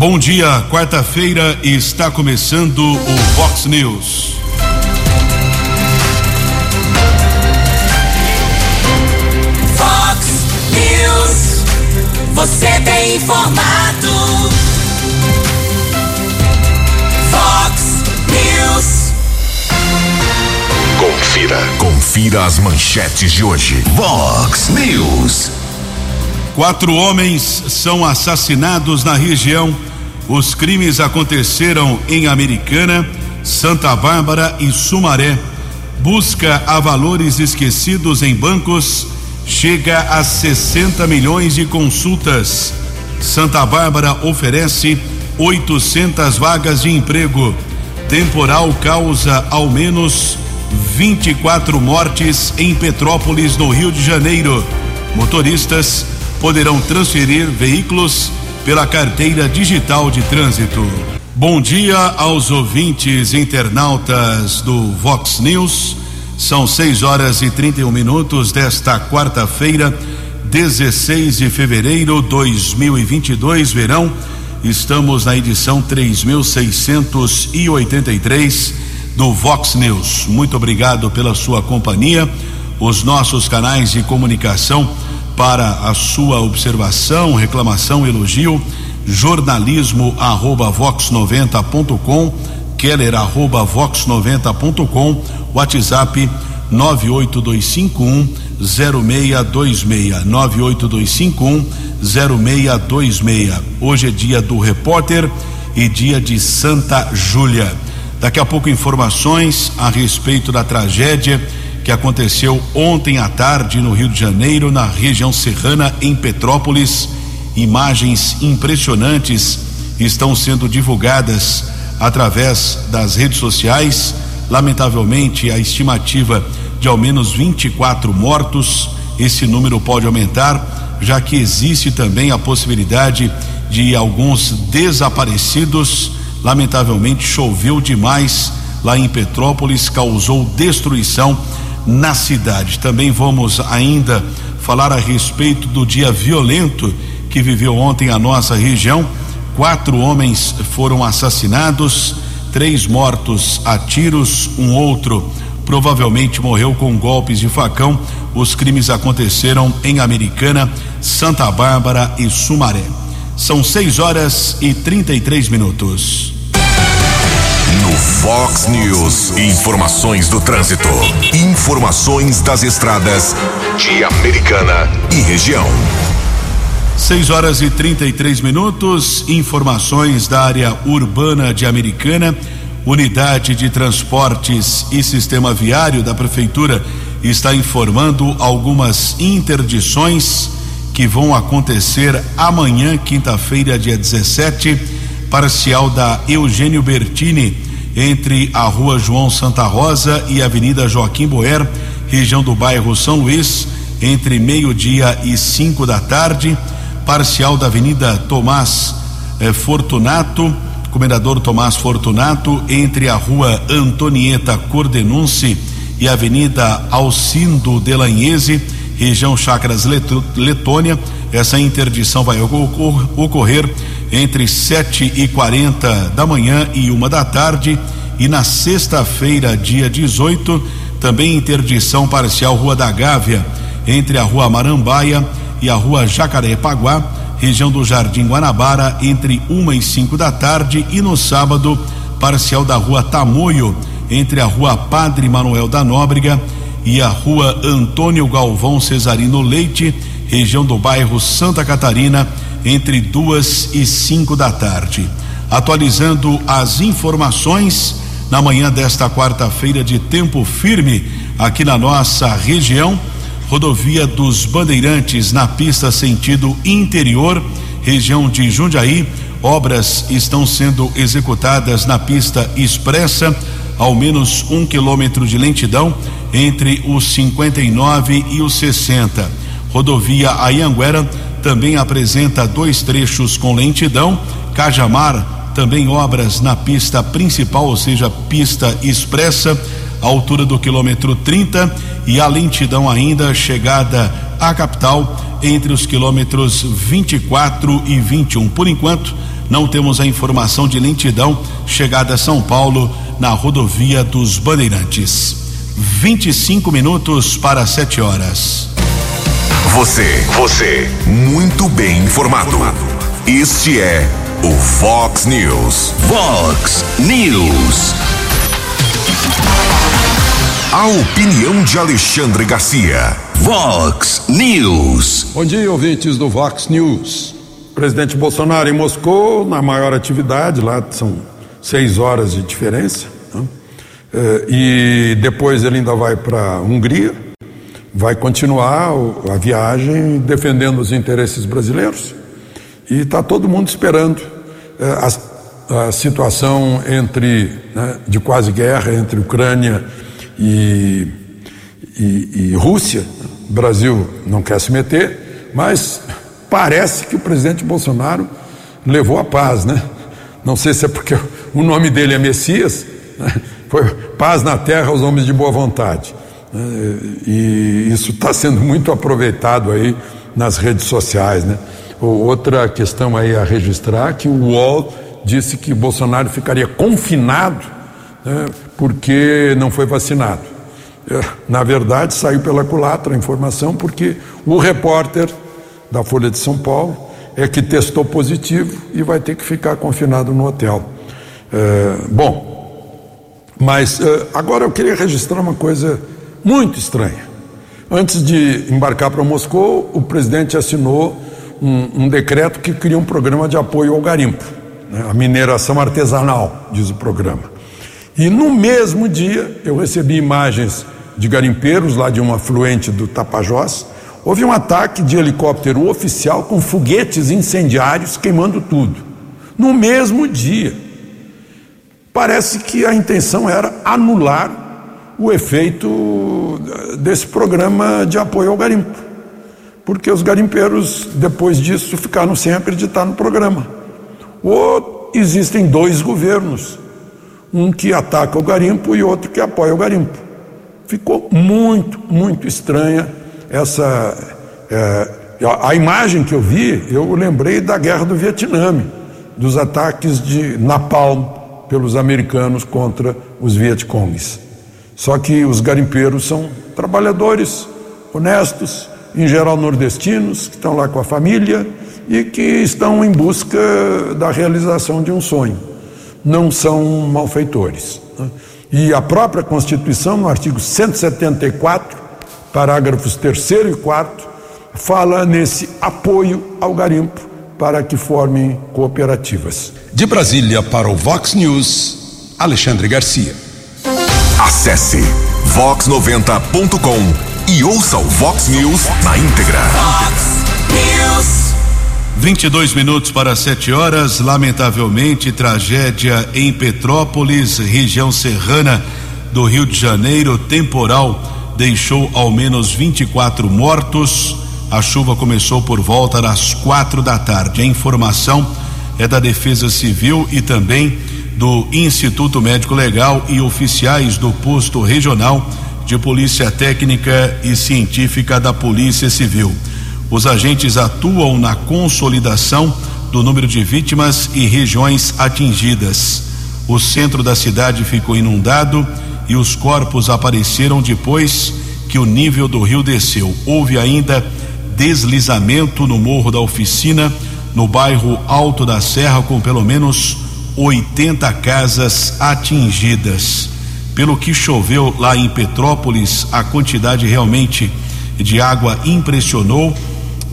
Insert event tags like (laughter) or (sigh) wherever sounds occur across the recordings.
Bom dia, quarta-feira está começando o Fox News. Fox News, você tem informado. Fox News. Confira, confira as manchetes de hoje. Fox News. Quatro homens são assassinados na região os crimes aconteceram em Americana, Santa Bárbara e Sumaré. Busca a valores esquecidos em bancos chega a 60 milhões de consultas. Santa Bárbara oferece 800 vagas de emprego. Temporal causa ao menos 24 mortes em Petrópolis, no Rio de Janeiro. Motoristas poderão transferir veículos pela carteira digital de trânsito. Bom dia aos ouvintes internautas do Vox News. São 6 horas e 31 minutos desta quarta-feira, 16 de fevereiro de 2022, verão. Estamos na edição 3683 do Vox News. Muito obrigado pela sua companhia. Os nossos canais de comunicação para a sua observação, reclamação, elogio, jornalismo arroba vox90.com, keller arroba vox90.com, WhatsApp 98251 0626 98251 0626. Hoje é dia do repórter e dia de Santa Júlia. Daqui a pouco informações a respeito da tragédia que aconteceu ontem à tarde no Rio de Janeiro, na região serrana, em Petrópolis. Imagens impressionantes estão sendo divulgadas através das redes sociais. Lamentavelmente, a estimativa de ao menos 24 mortos. Esse número pode aumentar, já que existe também a possibilidade de alguns desaparecidos. Lamentavelmente, choveu demais lá em Petrópolis, causou destruição na cidade. Também vamos ainda falar a respeito do dia violento que viveu ontem a nossa região. Quatro homens foram assassinados, três mortos a tiros, um outro provavelmente morreu com golpes de facão. Os crimes aconteceram em Americana, Santa Bárbara e Sumaré. São seis horas e 33 minutos. No Fox News, informações do trânsito. Informações das estradas de Americana e região. 6 horas e 33 minutos. Informações da área urbana de Americana. Unidade de Transportes e Sistema Viário da Prefeitura está informando algumas interdições que vão acontecer amanhã, quinta-feira, dia 17 parcial da Eugênio Bertini, entre a Rua João Santa Rosa e a Avenida Joaquim Boer, região do bairro São Luís, entre meio-dia e cinco da tarde. Parcial da Avenida Tomás eh, Fortunato, Comendador Tomás Fortunato, entre a Rua Antonieta Cordenunce e a Avenida Alcindo Delanhese, região Chacras Letônia. Essa interdição vai ocorrer entre sete e quarenta da manhã e uma da tarde e na sexta-feira, dia 18, também interdição parcial Rua da Gávea, entre a Rua Marambaia e a Rua Jacarepaguá, região do Jardim Guanabara, entre uma e cinco da tarde, e no sábado, parcial da Rua Tamoio, entre a Rua Padre Manuel da Nóbrega e a Rua Antônio Galvão Cesarino Leite, região do bairro Santa Catarina, entre duas e cinco da tarde. Atualizando as informações na manhã desta quarta-feira de tempo firme aqui na nossa região, rodovia dos Bandeirantes na pista sentido interior, região de Jundiaí, obras estão sendo executadas na pista expressa, ao menos um quilômetro de lentidão entre os 59 e os 60. Rodovia Ayanguera também apresenta dois trechos com lentidão. Cajamar, também obras na pista principal, ou seja, pista expressa, altura do quilômetro 30, e a lentidão ainda chegada à capital entre os quilômetros 24 e 21. Por enquanto, não temos a informação de lentidão chegada a São Paulo na rodovia dos Bandeirantes. 25 minutos para 7 horas. Você, você, muito bem informado. Este é o Fox News. Fox News. A opinião de Alexandre Garcia. Vox News. Bom dia, ouvintes do Vox News. Presidente Bolsonaro em Moscou, na maior atividade, lá são seis horas de diferença. Né? E depois ele ainda vai para a Hungria, vai continuar a viagem defendendo os interesses brasileiros. E está todo mundo esperando a, a situação entre né, de quase guerra entre Ucrânia e, e, e Rússia. O Brasil não quer se meter, mas parece que o presidente Bolsonaro levou a paz, né? Não sei se é porque o nome dele é Messias, né? foi paz na terra aos homens de boa vontade. Né? E isso está sendo muito aproveitado aí nas redes sociais, né? Outra questão aí a registrar que o UOL disse que Bolsonaro ficaria confinado né, porque não foi vacinado. É, na verdade, saiu pela culatra a informação porque o repórter da Folha de São Paulo é que testou positivo e vai ter que ficar confinado no hotel. É, bom, mas é, agora eu queria registrar uma coisa muito estranha. Antes de embarcar para Moscou, o presidente assinou um, um, decreto que cria um programa de apoio ao garimpo, né, a mineração artesanal, diz o programa. E no mesmo dia eu recebi imagens de garimpeiros lá de um afluente do Tapajós. Houve um ataque de helicóptero oficial com foguetes incendiários queimando tudo. No mesmo dia. Parece que a intenção era anular o efeito desse programa de apoio ao garimpo. Porque os garimpeiros, depois disso, ficaram sem acreditar no programa. Ou existem dois governos um que ataca o garimpo e outro que apoia o garimpo. Ficou muito, muito estranha essa. É, a imagem que eu vi, eu lembrei da guerra do Vietnã, dos ataques de napalm pelos americanos contra os vietcongues. Só que os garimpeiros são trabalhadores honestos, em geral nordestinos, que estão lá com a família e que estão em busca da realização de um sonho não são malfeitores. Né? E a própria Constituição, no artigo 174, parágrafos 3 e 4, fala nesse apoio ao garimpo para que formem cooperativas. De Brasília para o Vox News, Alexandre Garcia. Acesse vox90.com e ouça o Vox News na íntegra. Vox News. 22 minutos para 7 horas. Lamentavelmente, tragédia em Petrópolis, região serrana do Rio de Janeiro. Temporal deixou ao menos 24 mortos. A chuva começou por volta das quatro da tarde. A informação é da Defesa Civil e também do Instituto Médico Legal e oficiais do posto regional de Polícia Técnica e Científica da Polícia Civil. Os agentes atuam na consolidação do número de vítimas e regiões atingidas. O centro da cidade ficou inundado e os corpos apareceram depois que o nível do rio desceu. Houve ainda deslizamento no Morro da Oficina, no bairro Alto da Serra, com pelo menos 80 casas atingidas. Pelo que choveu lá em Petrópolis, a quantidade realmente de água impressionou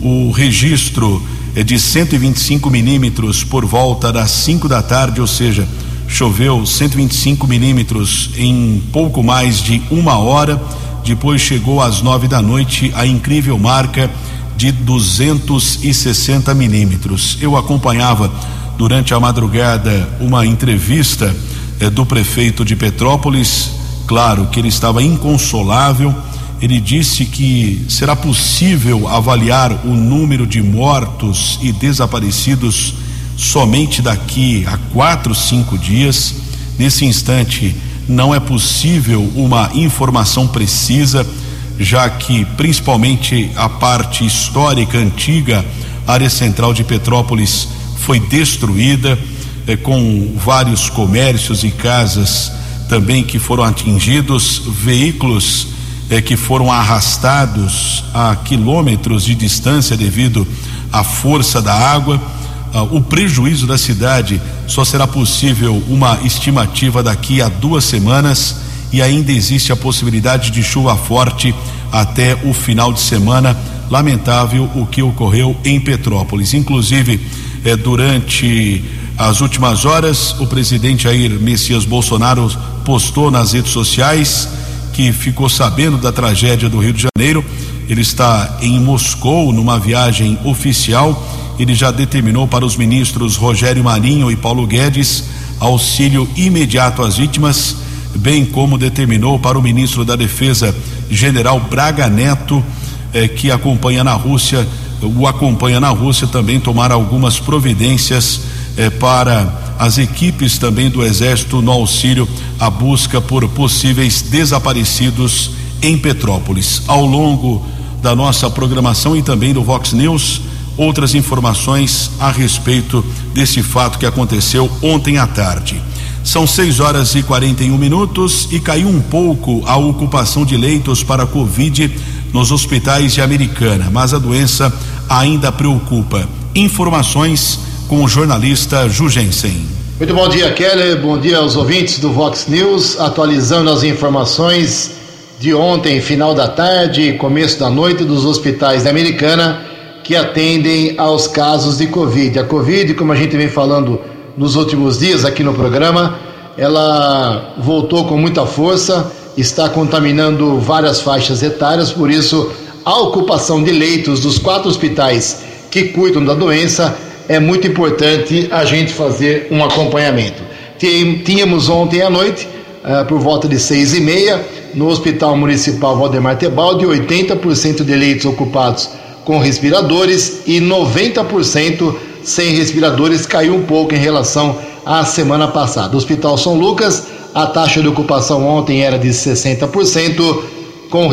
o registro é de 125 milímetros por volta das 5 da tarde, ou seja, choveu 125 milímetros em pouco mais de uma hora. Depois chegou às nove da noite a incrível marca de 260 milímetros. Eu acompanhava durante a madrugada uma entrevista eh, do prefeito de Petrópolis. Claro que ele estava inconsolável ele disse que será possível avaliar o número de mortos e desaparecidos somente daqui a quatro, cinco dias. Nesse instante, não é possível uma informação precisa, já que principalmente a parte histórica antiga, área central de Petrópolis, foi destruída, eh, com vários comércios e casas também que foram atingidos, veículos eh, que foram arrastados a quilômetros de distância devido à força da água. Ah, o prejuízo da cidade só será possível uma estimativa daqui a duas semanas e ainda existe a possibilidade de chuva forte até o final de semana. Lamentável o que ocorreu em Petrópolis. Inclusive, eh, durante as últimas horas, o presidente Jair Messias Bolsonaro postou nas redes sociais que ficou sabendo da tragédia do Rio de Janeiro. Ele está em Moscou numa viagem oficial. Ele já determinou para os ministros Rogério Marinho e Paulo Guedes auxílio imediato às vítimas, bem como determinou para o ministro da Defesa, General Braga Neto, eh, que acompanha na Rússia, o acompanha na Rússia, também tomar algumas providências eh, para as equipes também do Exército no auxílio à busca por possíveis desaparecidos em Petrópolis. Ao longo da nossa programação e também do Vox News, outras informações a respeito desse fato que aconteceu ontem à tarde. São 6 horas e 41 minutos e caiu um pouco a ocupação de leitos para Covid nos hospitais de Americana, mas a doença ainda preocupa. Informações com o jornalista Jugensen. Muito bom dia, Keller. Bom dia aos ouvintes do Vox News, atualizando as informações de ontem, final da tarde, começo da noite, dos hospitais da Americana que atendem aos casos de Covid. A Covid, como a gente vem falando nos últimos dias aqui no programa, ela voltou com muita força, está contaminando várias faixas etárias, por isso a ocupação de leitos dos quatro hospitais que cuidam da doença é muito importante a gente fazer um acompanhamento. Tínhamos ontem à noite, uh, por volta de seis e meia, no Hospital Municipal Valdemar Tebaldi, 80% de leitos ocupados com respiradores e 90% sem respiradores, caiu um pouco em relação à semana passada. O Hospital São Lucas, a taxa de ocupação ontem era de 60% com,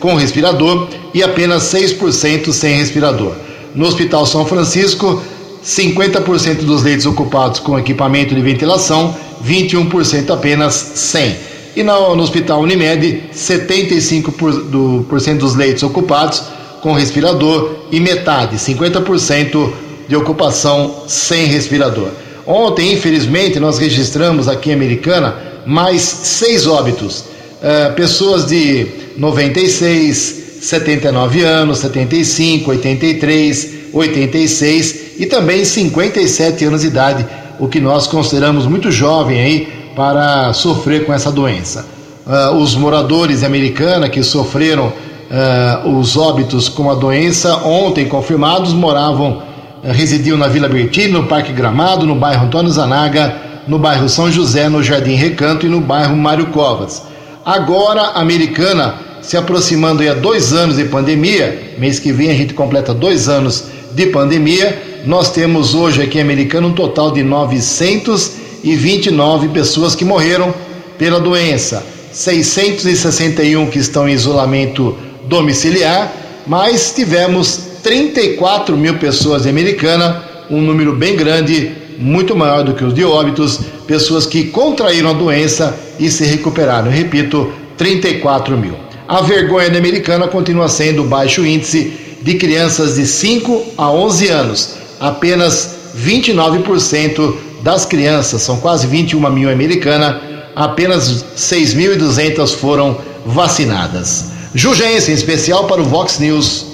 com respirador e apenas 6% sem respirador. No Hospital São Francisco, 50% dos leitos ocupados com equipamento de ventilação, 21% apenas sem. E no, no Hospital Unimed, 75% por, do, por cento dos leitos ocupados com respirador e metade, 50% de ocupação sem respirador. Ontem, infelizmente, nós registramos aqui em Americana mais seis óbitos. Uh, pessoas de 96, 79 anos, 75, 83, 86 e também 57 anos de idade, o que nós consideramos muito jovem aí para sofrer com essa doença. Uh, os moradores americanos que sofreram uh, os óbitos com a doença ontem confirmados moravam, residiam na Vila Bertini, no Parque Gramado, no bairro Antônio Zanaga, no bairro São José, no Jardim Recanto e no bairro Mário Covas. Agora, americana, se aproximando a dois anos de pandemia, mês que vem a gente completa dois anos de pandemia, nós temos hoje aqui em Americana um total de 929 pessoas que morreram pela doença, 661 que estão em isolamento domiciliar, mas tivemos 34 mil pessoas em Americana, um número bem grande, muito maior do que os de óbitos, pessoas que contraíram a doença e se recuperaram. Eu repito, 34 mil. A vergonha da Americana continua sendo o baixo índice de crianças de 5 a 11 anos. Apenas 29% das crianças, são quase 21 mil americana, apenas 6.200 foram vacinadas. Jugense, em especial para o Vox News.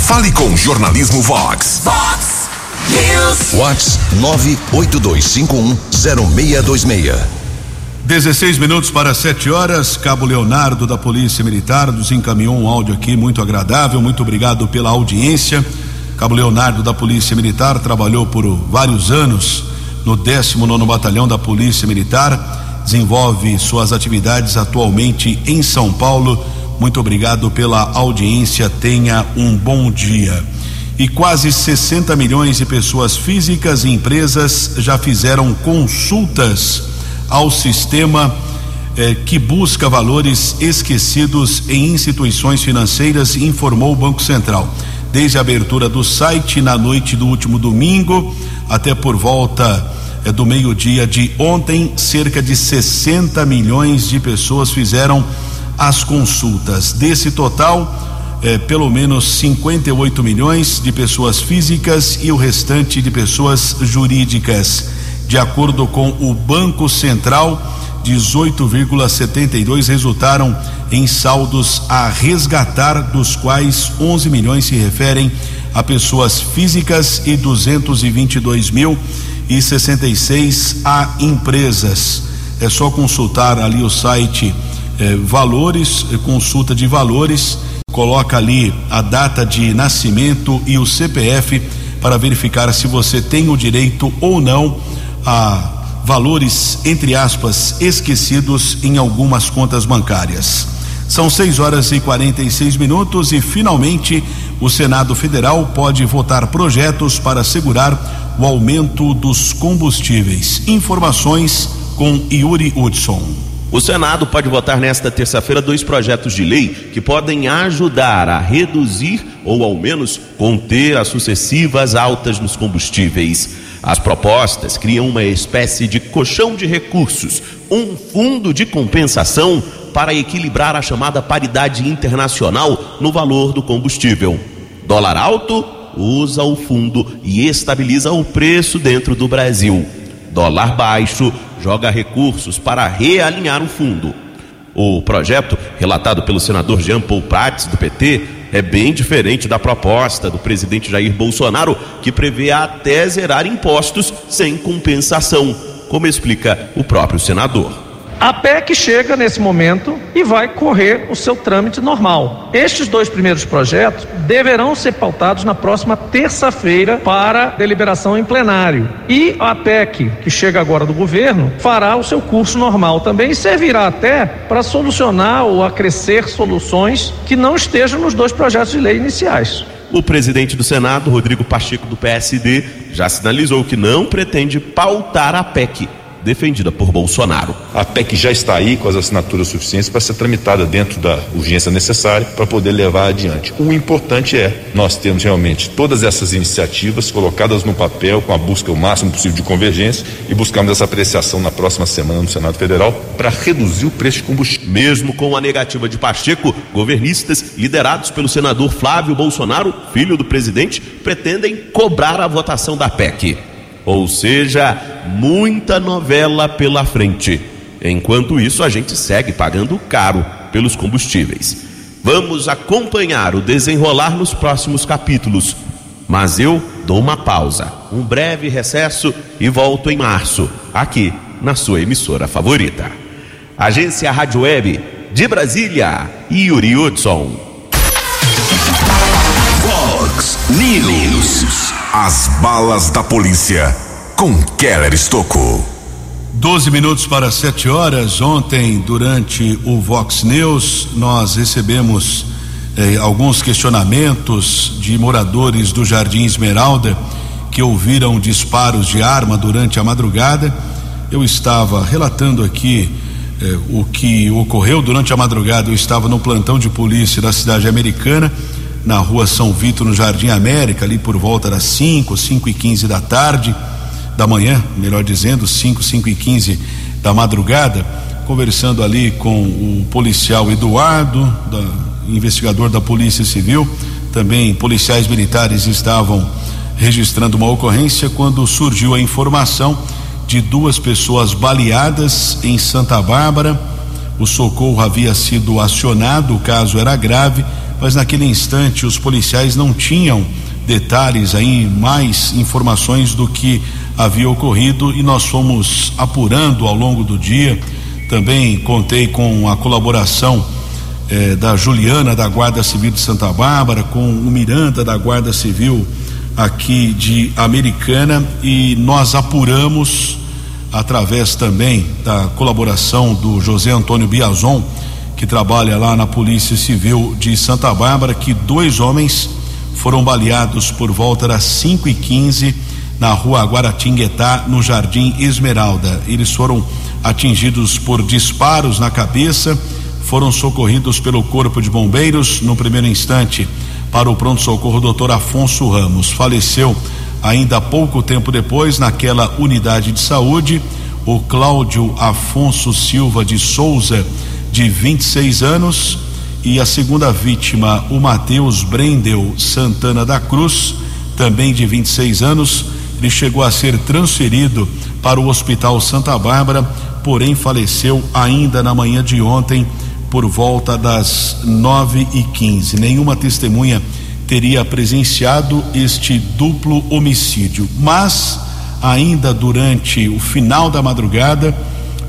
Fale com Jornalismo Vox. Vox News. Vox 982510626. 16 minutos para 7 horas. Cabo Leonardo da Polícia Militar nos encaminhou um áudio aqui muito agradável. Muito obrigado pela audiência. Cabo Leonardo da Polícia Militar trabalhou por vários anos no 19 Batalhão da Polícia Militar. Desenvolve suas atividades atualmente em São Paulo muito obrigado pela audiência. Tenha um bom dia. E quase 60 milhões de pessoas físicas e empresas já fizeram consultas ao sistema eh, que busca valores esquecidos em instituições financeiras, informou o Banco Central. Desde a abertura do site na noite do último domingo, até por volta é, do meio-dia de ontem, cerca de 60 milhões de pessoas fizeram as consultas. Desse total, é, pelo menos 58 milhões de pessoas físicas e o restante de pessoas jurídicas. De acordo com o Banco Central, 18,72 resultaram em saldos a resgatar, dos quais 11 milhões se referem a pessoas físicas e 222 mil e 66 a empresas. É só consultar ali o site eh, Valores, eh, consulta de valores, coloca ali a data de nascimento e o CPF para verificar se você tem o direito ou não a valores, entre aspas, esquecidos em algumas contas bancárias. São 6 horas e 46 minutos e finalmente o Senado Federal pode votar projetos para assegurar o aumento dos combustíveis. Informações com Yuri Hudson. O Senado pode votar nesta terça-feira dois projetos de lei que podem ajudar a reduzir ou ao menos conter as sucessivas altas nos combustíveis. As propostas criam uma espécie de colchão de recursos, um fundo de compensação para equilibrar a chamada paridade internacional no valor do combustível. Dólar alto usa o fundo e estabiliza o preço dentro do Brasil. Dólar baixo joga recursos para realinhar o fundo. O projeto, relatado pelo senador Jean Paul Prats, do PT, é bem diferente da proposta do presidente Jair Bolsonaro, que prevê até zerar impostos sem compensação, como explica o próprio senador. A PEC chega nesse momento e vai correr o seu trâmite normal. Estes dois primeiros projetos deverão ser pautados na próxima terça-feira para deliberação em plenário. E a PEC, que chega agora do governo, fará o seu curso normal também e servirá até para solucionar ou acrescer soluções que não estejam nos dois projetos de lei iniciais. O presidente do Senado, Rodrigo Pacheco, do PSD, já sinalizou que não pretende pautar a PEC defendida por Bolsonaro. A PEC já está aí com as assinaturas suficientes para ser tramitada dentro da urgência necessária para poder levar adiante. O importante é nós termos realmente todas essas iniciativas colocadas no papel com a busca o máximo possível de convergência e buscarmos essa apreciação na próxima semana no Senado Federal para reduzir o preço de combustível. Mesmo com a negativa de Pacheco, governistas liderados pelo senador Flávio Bolsonaro, filho do presidente, pretendem cobrar a votação da PEC. Ou seja, muita novela pela frente. Enquanto isso, a gente segue pagando caro pelos combustíveis. Vamos acompanhar o desenrolar nos próximos capítulos. Mas eu dou uma pausa, um breve recesso e volto em março, aqui na sua emissora favorita. Agência Rádio Web de Brasília, Yuri Hudson. News. As balas da polícia com Keller Estocou. 12 minutos para 7 horas. Ontem, durante o Vox News, nós recebemos eh, alguns questionamentos de moradores do Jardim Esmeralda que ouviram disparos de arma durante a madrugada. Eu estava relatando aqui eh, o que ocorreu durante a madrugada. Eu estava no plantão de polícia da cidade americana na rua São Vito, no Jardim América, ali por volta das 5, 5 e 15 da tarde, da manhã, melhor dizendo, 5, 5 e 15 da madrugada, conversando ali com o policial Eduardo, da, investigador da Polícia Civil, também policiais militares estavam registrando uma ocorrência quando surgiu a informação de duas pessoas baleadas em Santa Bárbara. O socorro havia sido acionado, o caso era grave mas naquele instante os policiais não tinham detalhes aí, mais informações do que havia ocorrido e nós fomos apurando ao longo do dia. Também contei com a colaboração eh, da Juliana da Guarda Civil de Santa Bárbara, com o Miranda da Guarda Civil aqui de Americana e nós apuramos através também da colaboração do José Antônio Biazon que trabalha lá na Polícia Civil de Santa Bárbara, que dois homens foram baleados por volta das 5 e 15 na rua Guaratinguetá, no Jardim Esmeralda. Eles foram atingidos por disparos na cabeça, foram socorridos pelo Corpo de Bombeiros. No primeiro instante, para o pronto-socorro, doutor Afonso Ramos. Faleceu Ainda pouco tempo depois, naquela unidade de saúde, o Cláudio Afonso Silva de Souza, de 26 anos, e a segunda vítima, o Matheus Brendel Santana da Cruz, também de 26 anos, ele chegou a ser transferido para o Hospital Santa Bárbara, porém faleceu ainda na manhã de ontem por volta das nove e quinze. Nenhuma testemunha teria presenciado este duplo homicídio, mas ainda durante o final da madrugada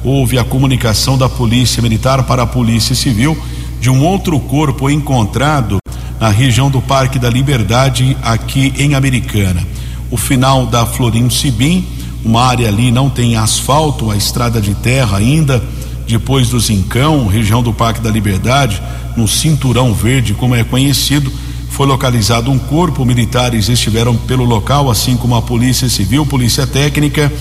houve a comunicação da Polícia Militar para a Polícia Civil de um outro corpo encontrado na região do Parque da Liberdade aqui em Americana. O final da Florim Sibim, uma área ali não tem asfalto, a estrada de terra ainda depois do Zincão, região do Parque da Liberdade, no Cinturão Verde, como é conhecido, foi localizado um corpo. Militares estiveram pelo local, assim como a Polícia Civil, Polícia Técnica,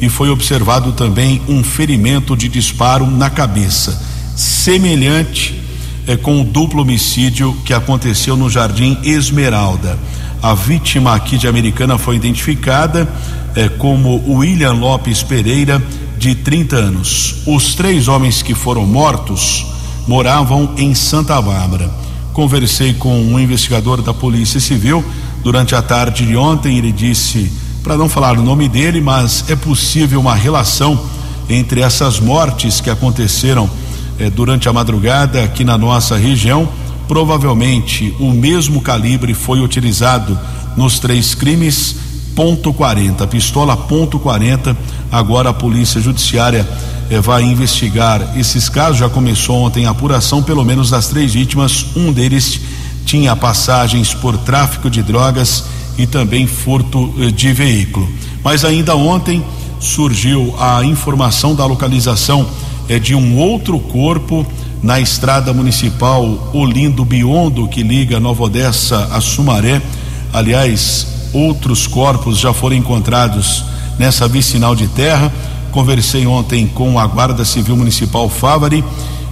e foi observado também um ferimento de disparo na cabeça, semelhante é, com o duplo homicídio que aconteceu no Jardim Esmeralda. A vítima aqui de Americana foi identificada é, como William Lopes Pereira de 30 anos. Os três homens que foram mortos moravam em Santa Bárbara. Conversei com um investigador da Polícia Civil durante a tarde de ontem. Ele disse, para não falar o nome dele, mas é possível uma relação entre essas mortes que aconteceram eh, durante a madrugada aqui na nossa região. Provavelmente o mesmo calibre foi utilizado nos três crimes ponto .40, pistola ponto .40. Agora a polícia judiciária eh, vai investigar esses casos. Já começou ontem a apuração, pelo menos das três vítimas. Um deles tinha passagens por tráfico de drogas e também furto eh, de veículo. Mas ainda ontem surgiu a informação da localização eh, de um outro corpo na estrada municipal Olindo Biondo, que liga Nova Odessa a Sumaré. Aliás, outros corpos já foram encontrados nessa vicinal de terra. Conversei ontem com a Guarda Civil Municipal Fávari.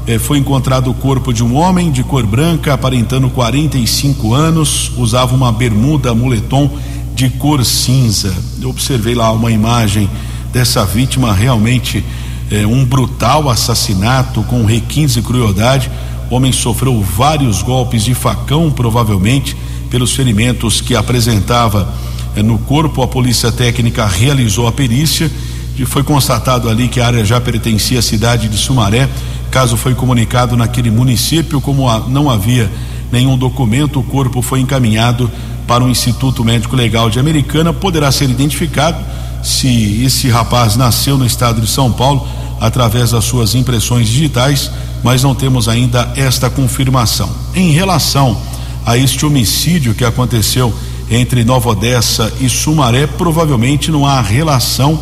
Eh, foi encontrado o corpo de um homem de cor branca, aparentando 45 anos, usava uma bermuda moletom de cor cinza. Eu observei lá uma imagem dessa vítima, realmente eh, um brutal assassinato com requintes e crueldade. O homem sofreu vários golpes de facão, provavelmente pelos ferimentos que apresentava eh, no corpo. A polícia técnica realizou a perícia e foi constatado ali que a área já pertencia à cidade de Sumaré. Caso foi comunicado naquele município, como não havia nenhum documento, o corpo foi encaminhado para o Instituto Médico Legal de Americana. Poderá ser identificado se esse rapaz nasceu no estado de São Paulo através das suas impressões digitais, mas não temos ainda esta confirmação. Em relação a este homicídio que aconteceu entre Nova Odessa e Sumaré, provavelmente não há relação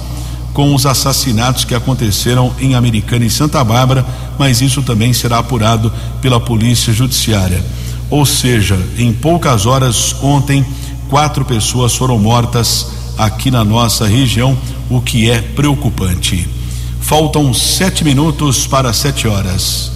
com os assassinatos que aconteceram em Americana e Santa Bárbara, mas isso também será apurado pela Polícia Judiciária. Ou seja, em poucas horas ontem, quatro pessoas foram mortas aqui na nossa região, o que é preocupante. Faltam sete minutos para sete horas.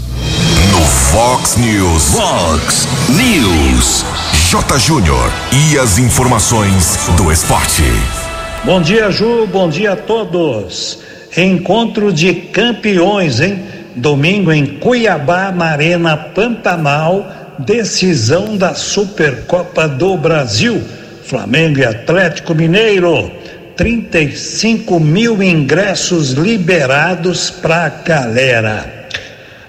No Fox News. Fox News. J. Júnior. E as informações do esporte. Bom dia, Ju. Bom dia a todos. Encontro de campeões, hein? Domingo em Cuiabá, na Arena Pantanal. Decisão da Supercopa do Brasil. Flamengo e Atlético Mineiro. 35 mil ingressos liberados para a galera.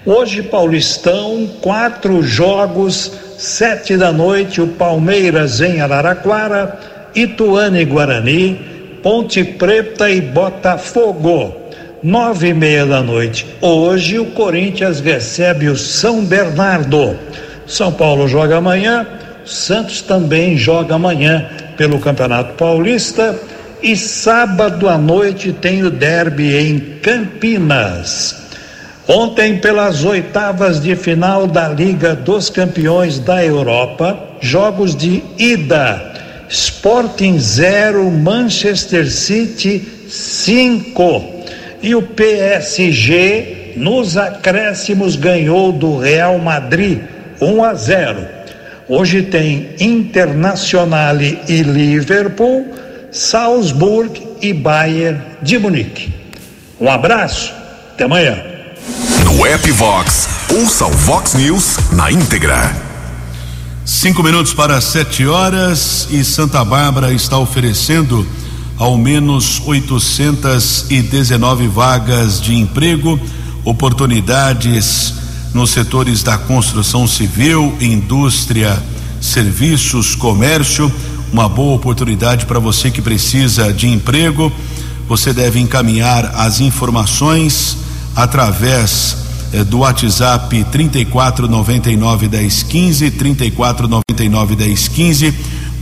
Hoje, Paulistão, quatro jogos, sete da noite, o Palmeiras em Araraquara, Ituane e Guarani, Ponte Preta e Botafogo. Nove e meia da noite. Hoje o Corinthians recebe o São Bernardo. São Paulo joga amanhã, Santos também joga amanhã pelo Campeonato Paulista. E sábado à noite tem o derby em Campinas. Ontem, pelas oitavas de final da Liga dos Campeões da Europa, jogos de ida: Sporting 0, Manchester City 5. E o PSG, nos acréscimos, ganhou do Real Madrid 1 a 0. Hoje tem Internacional e Liverpool, Salzburg e Bayern de Munique. Um abraço, até amanhã. No app Vox, ouça o Vox News na íntegra. Cinco minutos para sete horas e Santa Bárbara está oferecendo ao menos 819 vagas de emprego, oportunidades nos setores da construção civil, indústria, serviços, comércio. Uma boa oportunidade para você que precisa de emprego. Você deve encaminhar as informações através eh, do WhatsApp 3499 1015, 3499 1015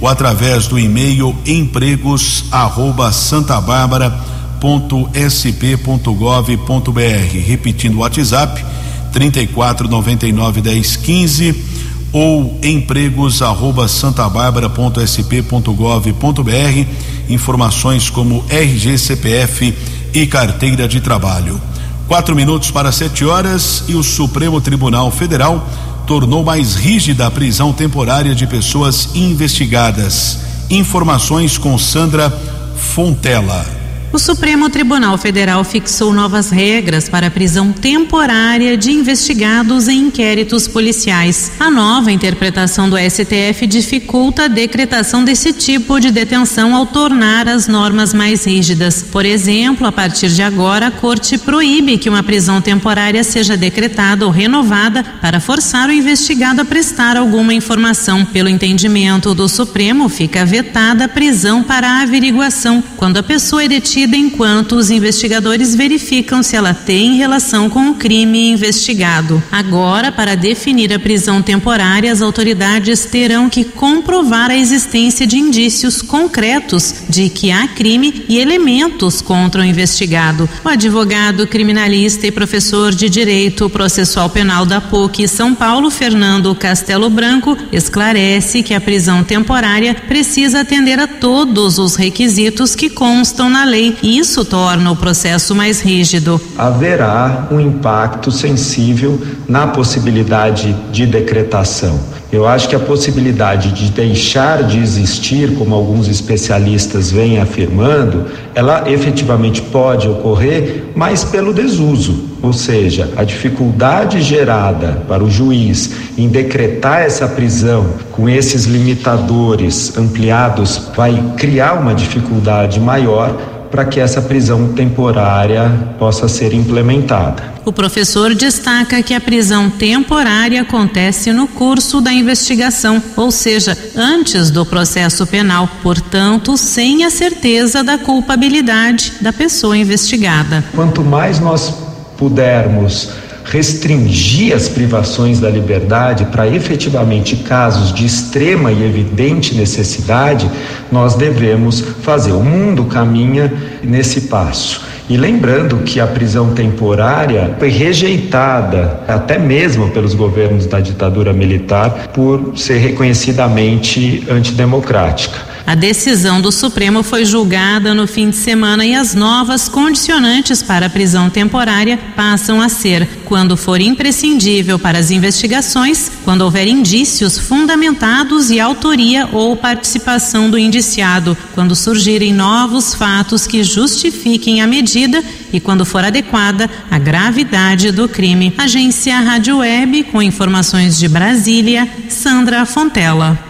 ou através do e-mail empregos arroba santabarbara.sp.gov.br. Repetindo o WhatsApp 3499 1015 ou empregos arroba santabarbara.sp.gov.br. Informações como RG, CPF e carteira de trabalho. Quatro minutos para sete horas e o Supremo Tribunal Federal tornou mais rígida a prisão temporária de pessoas investigadas. Informações com Sandra Fontela. O Supremo Tribunal Federal fixou novas regras para a prisão temporária de investigados em inquéritos policiais. A nova interpretação do STF dificulta a decretação desse tipo de detenção ao tornar as normas mais rígidas. Por exemplo, a partir de agora, a Corte proíbe que uma prisão temporária seja decretada ou renovada para forçar o investigado a prestar alguma informação. Pelo entendimento do Supremo, fica vetada a prisão para averiguação quando a pessoa é detida detida enquanto os investigadores verificam se ela tem relação com o crime investigado. Agora, para definir a prisão temporária, as autoridades terão que comprovar a existência de indícios concretos de que há crime e elementos contra o investigado. O advogado criminalista e professor de Direito Processual Penal da PUC São Paulo, Fernando Castelo Branco, esclarece que a prisão temporária precisa atender a todos os requisitos que constam na lei isso torna o processo mais rígido. Haverá um impacto sensível na possibilidade de decretação. Eu acho que a possibilidade de deixar de existir, como alguns especialistas vêm afirmando, ela efetivamente pode ocorrer, mas pelo desuso. Ou seja, a dificuldade gerada para o juiz em decretar essa prisão com esses limitadores ampliados vai criar uma dificuldade maior para que essa prisão temporária possa ser implementada. O professor destaca que a prisão temporária acontece no curso da investigação, ou seja, antes do processo penal, portanto, sem a certeza da culpabilidade da pessoa investigada. Quanto mais nós pudermos restringir as privações da liberdade para efetivamente casos de extrema e evidente necessidade, nós devemos fazer. O mundo caminha nesse passo. E lembrando que a prisão temporária foi rejeitada, até mesmo pelos governos da ditadura militar, por ser reconhecidamente antidemocrática. A decisão do Supremo foi julgada no fim de semana e as novas condicionantes para a prisão temporária passam a ser quando for imprescindível para as investigações, quando houver indícios fundamentados e autoria ou participação do indiciado, quando surgirem novos fatos que justifiquem a medida e quando for adequada a gravidade do crime. Agência Rádio Web com informações de Brasília, Sandra Fontela.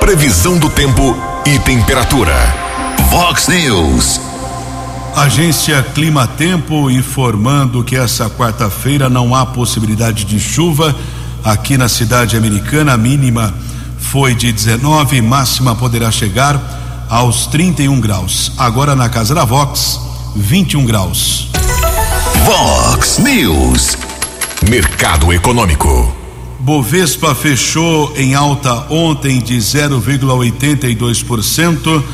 Previsão do tempo e temperatura. Vox News. Agência Clima Tempo informando que essa quarta-feira não há possibilidade de chuva aqui na cidade americana. A mínima foi de 19, máxima poderá chegar aos 31 graus. Agora na casa da Vox, 21 graus. Vox News. Mercado Econômico. Bovespa fechou em alta ontem de 0,82%,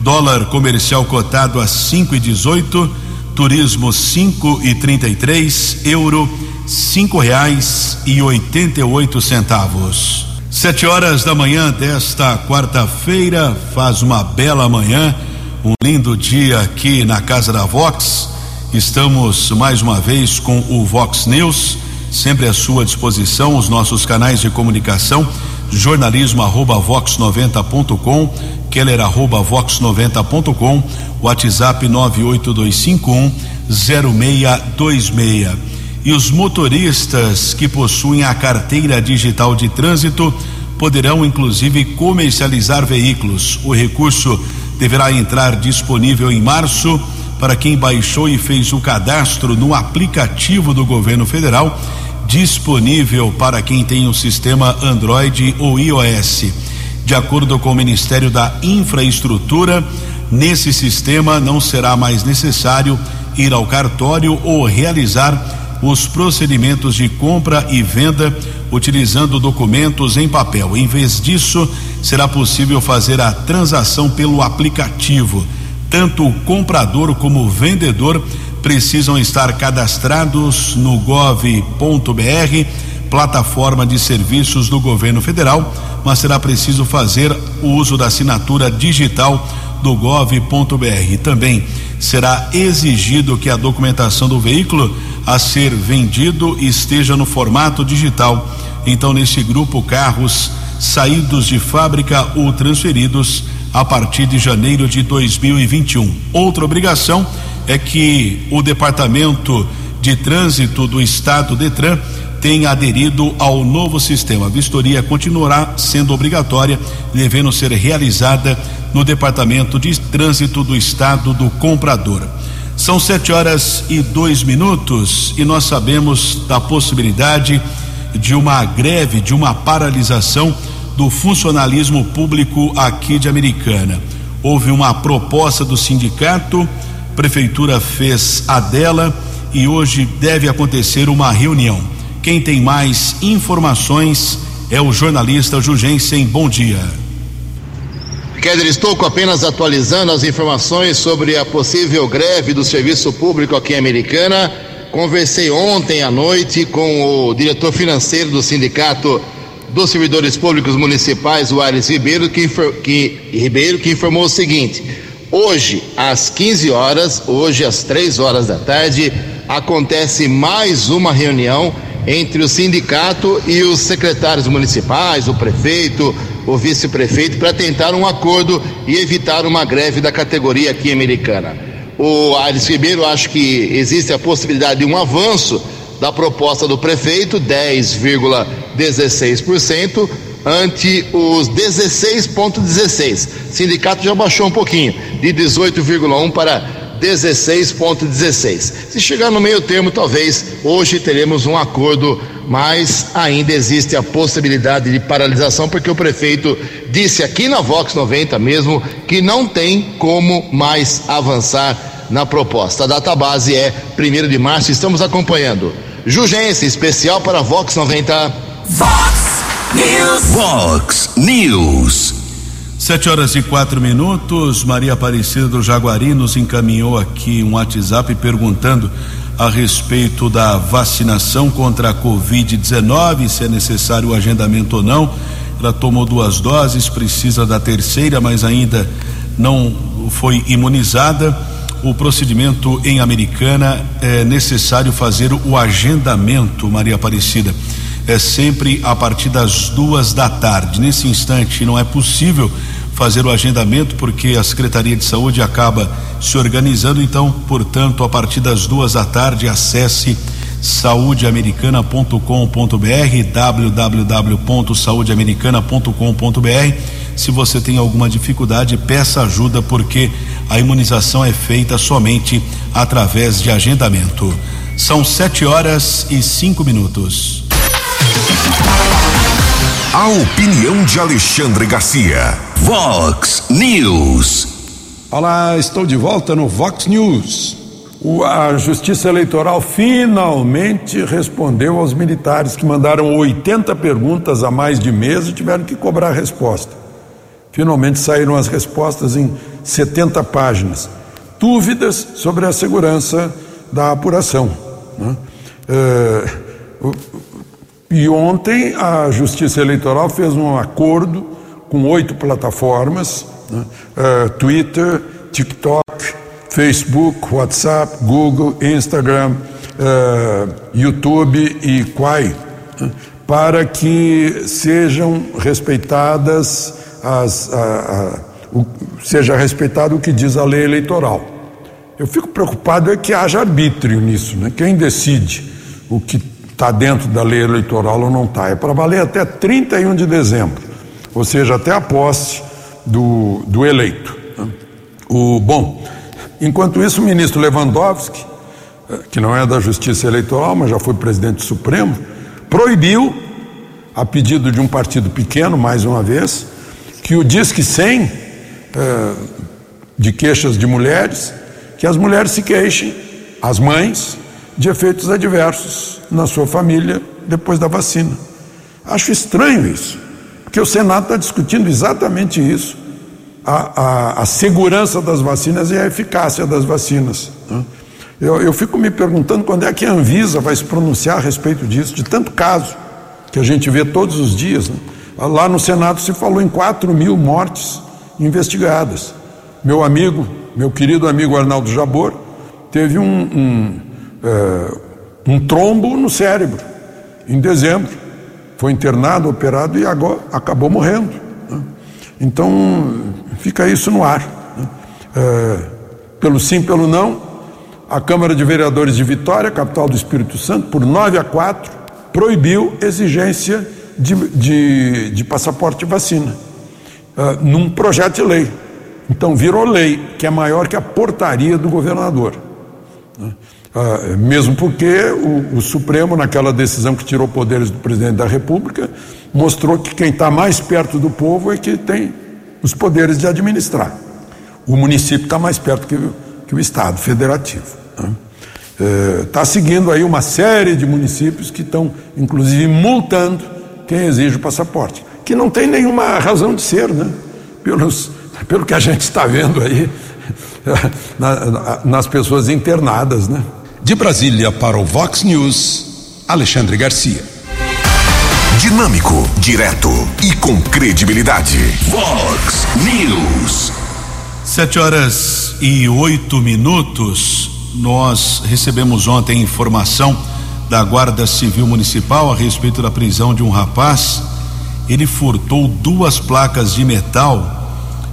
dólar comercial cotado a 5,18, turismo 5,33, euro cinco reais e oitenta e oito centavos. Sete horas da manhã desta quarta-feira, faz uma bela manhã, um lindo dia aqui na casa da Vox. Estamos mais uma vez com o Vox News sempre à sua disposição, os nossos canais de comunicação jornalismo arroba vox90.com, keller arroba vox90.com, WhatsApp 98251 0626. E os motoristas que possuem a carteira digital de trânsito poderão inclusive comercializar veículos. O recurso deverá entrar disponível em março para quem baixou e fez o cadastro no aplicativo do governo federal, disponível para quem tem o sistema Android ou iOS. De acordo com o Ministério da Infraestrutura, nesse sistema não será mais necessário ir ao cartório ou realizar os procedimentos de compra e venda utilizando documentos em papel. Em vez disso, será possível fazer a transação pelo aplicativo. Tanto o comprador como o vendedor precisam estar cadastrados no gov.br, plataforma de serviços do governo federal, mas será preciso fazer o uso da assinatura digital do gov.br. Também será exigido que a documentação do veículo a ser vendido esteja no formato digital. Então, nesse grupo, carros saídos de fábrica ou transferidos a partir de janeiro de 2021. Outra obrigação é que o Departamento de Trânsito do Estado Detran tenha aderido ao novo sistema. A vistoria continuará sendo obrigatória, devendo ser realizada no Departamento de Trânsito do Estado do Comprador. São sete horas e dois minutos e nós sabemos da possibilidade de uma greve, de uma paralisação do funcionalismo público aqui de Americana. Houve uma proposta do sindicato, prefeitura fez a dela e hoje deve acontecer uma reunião. Quem tem mais informações é o jornalista Jugensen. Bom dia. Keller, estou apenas atualizando as informações sobre a possível greve do serviço público aqui em Americana. Conversei ontem à noite com o diretor financeiro do Sindicato dos Servidores Públicos Municipais, o Aires Ribeiro, que, que, Ribeiro, que informou o seguinte: hoje, às 15 horas, hoje às 3 horas da tarde, acontece mais uma reunião entre o sindicato e os secretários municipais, o prefeito, o vice-prefeito, para tentar um acordo e evitar uma greve da categoria aqui americana. O Aires Ribeiro acha que existe a possibilidade de um avanço da proposta do prefeito, 10,16%, ante os 16,16. O sindicato já baixou um pouquinho, de 18,1 para 16,16. Se chegar no meio termo, talvez hoje teremos um acordo, mas ainda existe a possibilidade de paralisação, porque o prefeito disse aqui na Vox 90 mesmo que não tem como mais avançar na proposta. A data base é 1 de março, estamos acompanhando. Jugense, especial para Vox 90. Vox News. Vox News. Sete horas e quatro minutos. Maria Aparecida do Jaguari nos encaminhou aqui um WhatsApp perguntando a respeito da vacinação contra a Covid-19, se é necessário o agendamento ou não. Ela tomou duas doses, precisa da terceira, mas ainda não foi imunizada. O procedimento em Americana é necessário fazer o agendamento, Maria Aparecida. É sempre a partir das duas da tarde. Nesse instante não é possível fazer o agendamento porque a Secretaria de Saúde acaba se organizando. Então, portanto, a partir das duas da tarde, acesse saudeamericana.com.br, www.saudeamericana.com.br. Se você tem alguma dificuldade, peça ajuda porque a imunização é feita somente através de agendamento. São sete horas e cinco minutos. A opinião de Alexandre Garcia. Vox News. Olá, estou de volta no Vox News. A Justiça Eleitoral finalmente respondeu aos militares que mandaram 80 perguntas a mais de mês e tiveram que cobrar resposta. Finalmente saíram as respostas em 70 páginas. Dúvidas sobre a segurança da apuração. Né? É, e ontem a Justiça Eleitoral fez um acordo com oito plataformas: né? uh, Twitter, TikTok, Facebook, WhatsApp, Google, Instagram, uh, YouTube e Quai, né? para que sejam respeitadas as, a, a, o, seja respeitado o que diz a lei eleitoral. Eu fico preocupado é que haja arbítrio nisso, né? Quem decide o que está dentro da lei eleitoral ou não está? É para valer até 31 de dezembro, ou seja, até a posse do, do eleito. Né? O, bom, enquanto isso, o ministro Lewandowski, eh, que não é da Justiça Eleitoral, mas já foi presidente do Supremo, proibiu, a pedido de um partido pequeno, mais uma vez, que o Disque 100 eh, de queixas de mulheres, que as mulheres se queixem, as mães, de efeitos adversos na sua família depois da vacina. Acho estranho isso, porque o Senado está discutindo exatamente isso, a, a, a, segurança das vacinas e a eficácia das vacinas. Né? Eu, eu fico me perguntando quando é que a Anvisa vai se pronunciar a respeito disso, de tanto caso que a gente vê todos os dias. Né? Lá no Senado se falou em 4 mil mortes investigadas. Meu amigo, meu querido amigo Arnaldo Jabor, teve um, um, é, um trombo no cérebro em dezembro. Foi internado, operado e agora acabou morrendo. Né? Então fica isso no ar. Né? É, pelo sim, pelo não, a Câmara de Vereadores de Vitória, capital do Espírito Santo, por 9 a 4, proibiu exigência de, de, de passaporte vacina, uh, num projeto de lei. Então virou lei, que é maior que a portaria do governador. Uh, mesmo porque o, o, Supremo, naquela decisão que tirou poderes do presidente da República, mostrou que quem está mais perto do povo é que tem os poderes de administrar. O município está mais perto que, que o Estado federativo. Está né? uh, seguindo aí uma série de municípios que estão, inclusive, multando quem exige o passaporte, que não tem nenhuma razão de ser, né? Pelos, pelo que a gente está vendo aí (laughs) na, na, nas pessoas internadas, né? De Brasília para o Vox News, Alexandre Garcia. Dinâmico, direto e com credibilidade. Vox News. Sete horas e oito minutos. Nós recebemos ontem informação da Guarda Civil Municipal a respeito da prisão de um rapaz. Ele furtou duas placas de metal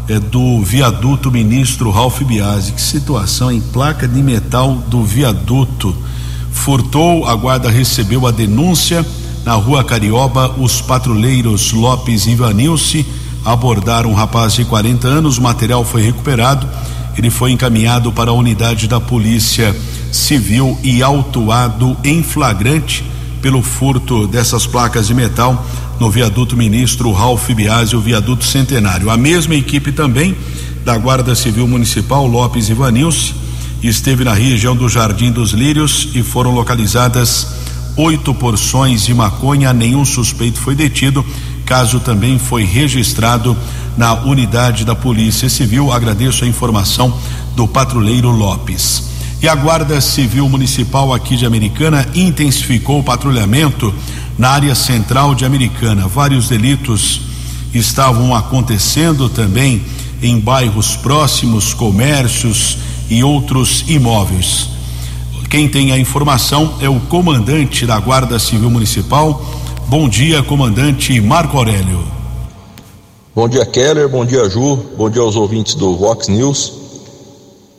é, do viaduto ministro Ralph Biasi. Que situação em placa de metal do viaduto. Furtou, a guarda recebeu a denúncia. Na rua Carioba, os patrulheiros Lopes e Vanilce abordaram um rapaz de 40 anos. O material foi recuperado. Ele foi encaminhado para a unidade da Polícia Civil e autuado em flagrante pelo furto dessas placas de metal no viaduto ministro Ralph Biasi, o viaduto centenário. A mesma equipe também da Guarda Civil Municipal Lopes e Vanilce esteve na região do Jardim dos Lírios e foram localizadas oito porções de maconha. Nenhum suspeito foi detido. Caso também foi registrado na unidade da Polícia Civil. Agradeço a informação do patrulheiro Lopes. E a Guarda Civil Municipal aqui de Americana intensificou o patrulhamento na área central de Americana. Vários delitos estavam acontecendo também em bairros próximos, comércios e outros imóveis. Quem tem a informação é o comandante da Guarda Civil Municipal. Bom dia, comandante Marco Aurélio. Bom dia, Keller. Bom dia, Ju. Bom dia aos ouvintes do Vox News.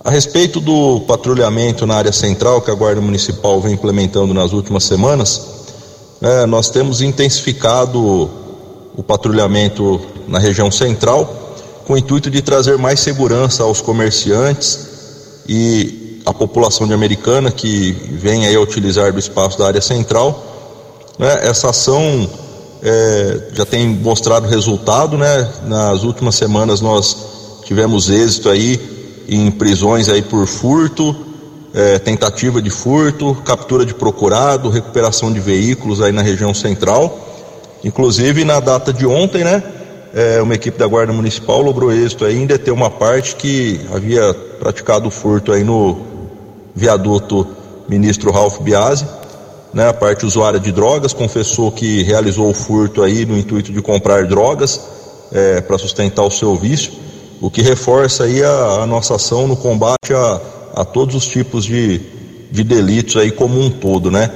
A respeito do patrulhamento na área central que a Guarda Municipal vem implementando nas últimas semanas, é, nós temos intensificado o patrulhamento na região central com o intuito de trazer mais segurança aos comerciantes e à população de Americana que vem aí a utilizar do espaço da área central. Né? Essa ação é, já tem mostrado resultado, né? Nas últimas semanas nós tivemos êxito aí em prisões aí por furto, é, tentativa de furto, captura de procurado, recuperação de veículos aí na região central. Inclusive na data de ontem, né? É, uma equipe da Guarda Municipal logrou êxito aí em deter uma parte que havia praticado furto aí no viaduto ministro Ralph Biasi, né? A parte usuária de drogas confessou que realizou o furto aí no intuito de comprar drogas é, para sustentar o seu vício, o que reforça aí a, a nossa ação no combate a a todos os tipos de, de delitos aí como um todo, né?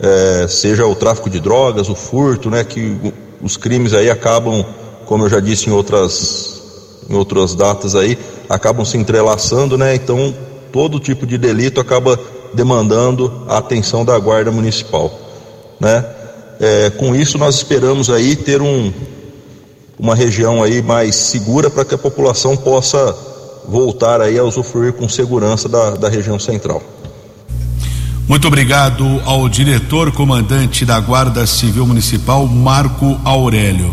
é, seja o tráfico de drogas, o furto, né? Que os crimes aí acabam, como eu já disse em outras, em outras datas aí, acabam se entrelaçando, né? Então todo tipo de delito acaba demandando a atenção da guarda municipal, né? É, com isso nós esperamos aí ter um, uma região aí mais segura para que a população possa voltar aí a usufruir com segurança da, da região central. Muito obrigado ao diretor comandante da Guarda Civil Municipal, Marco Aurélio.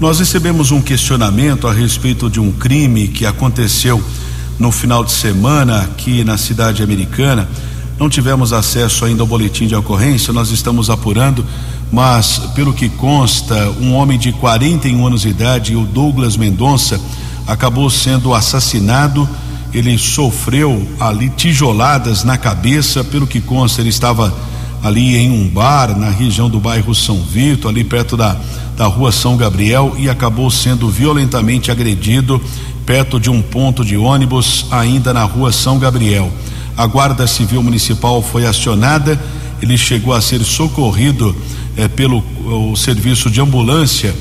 Nós recebemos um questionamento a respeito de um crime que aconteceu no final de semana aqui na cidade americana. Não tivemos acesso ainda ao boletim de ocorrência, nós estamos apurando, mas pelo que consta, um homem de 41 anos de idade, o Douglas Mendonça, acabou sendo assassinado. Ele sofreu ali tijoladas na cabeça, pelo que consta, ele estava ali em um bar na região do bairro São Vito, ali perto da, da rua São Gabriel, e acabou sendo violentamente agredido perto de um ponto de ônibus, ainda na rua São Gabriel. A Guarda Civil Municipal foi acionada, ele chegou a ser socorrido eh, pelo serviço de ambulância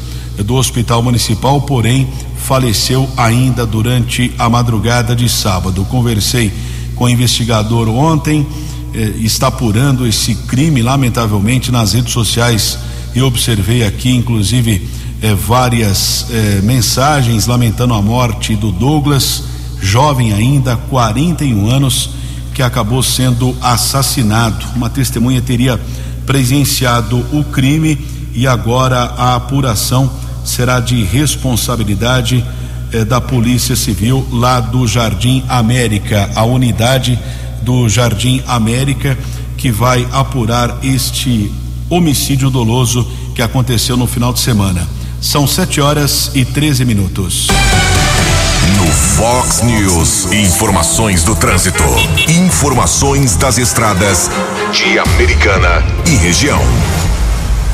do Hospital Municipal, porém faleceu ainda durante a madrugada de sábado. Conversei com o investigador ontem, eh, está apurando esse crime, lamentavelmente, nas redes sociais. Eu observei aqui, inclusive, eh, várias eh, mensagens lamentando a morte do Douglas, jovem ainda, 41 anos, que acabou sendo assassinado. Uma testemunha teria presenciado o crime e agora a apuração será de responsabilidade eh, da Polícia Civil lá do Jardim América, a unidade do Jardim América que vai apurar este homicídio doloso que aconteceu no final de semana. São sete horas e 13 minutos. No Fox News, informações do trânsito, informações das estradas de Americana e região.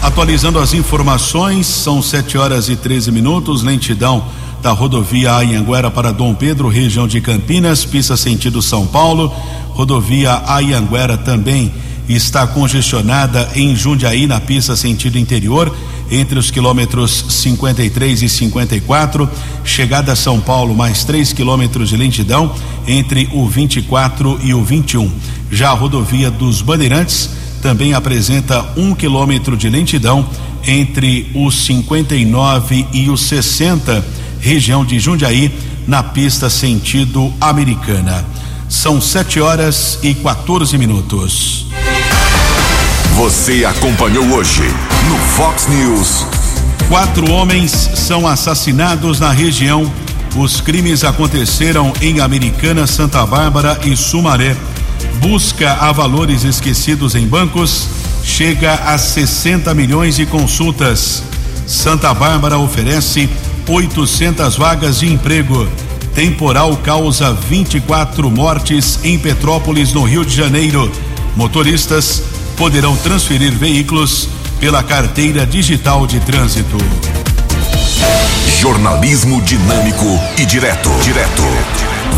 Atualizando as informações, são sete horas e 13 minutos, lentidão da rodovia Anhanguera para Dom Pedro, região de Campinas, pista sentido São Paulo. Rodovia Anhanguera também está congestionada em Jundiaí, na pista sentido interior, entre os quilômetros 53 e 54. Chegada a São Paulo, mais 3 quilômetros de lentidão entre o 24 e o 21. Já a rodovia dos Bandeirantes também apresenta um quilômetro de lentidão entre os 59 e os 60, região de Jundiaí, na pista sentido americana. São 7 horas e 14 minutos. Você acompanhou hoje no Fox News. Quatro homens são assassinados na região. Os crimes aconteceram em Americana, Santa Bárbara e Sumaré. Busca a valores esquecidos em bancos chega a 60 milhões de consultas. Santa Bárbara oferece 800 vagas de emprego. Temporal causa 24 mortes em Petrópolis, no Rio de Janeiro. Motoristas poderão transferir veículos pela carteira digital de trânsito. Jornalismo dinâmico e direto. Direto.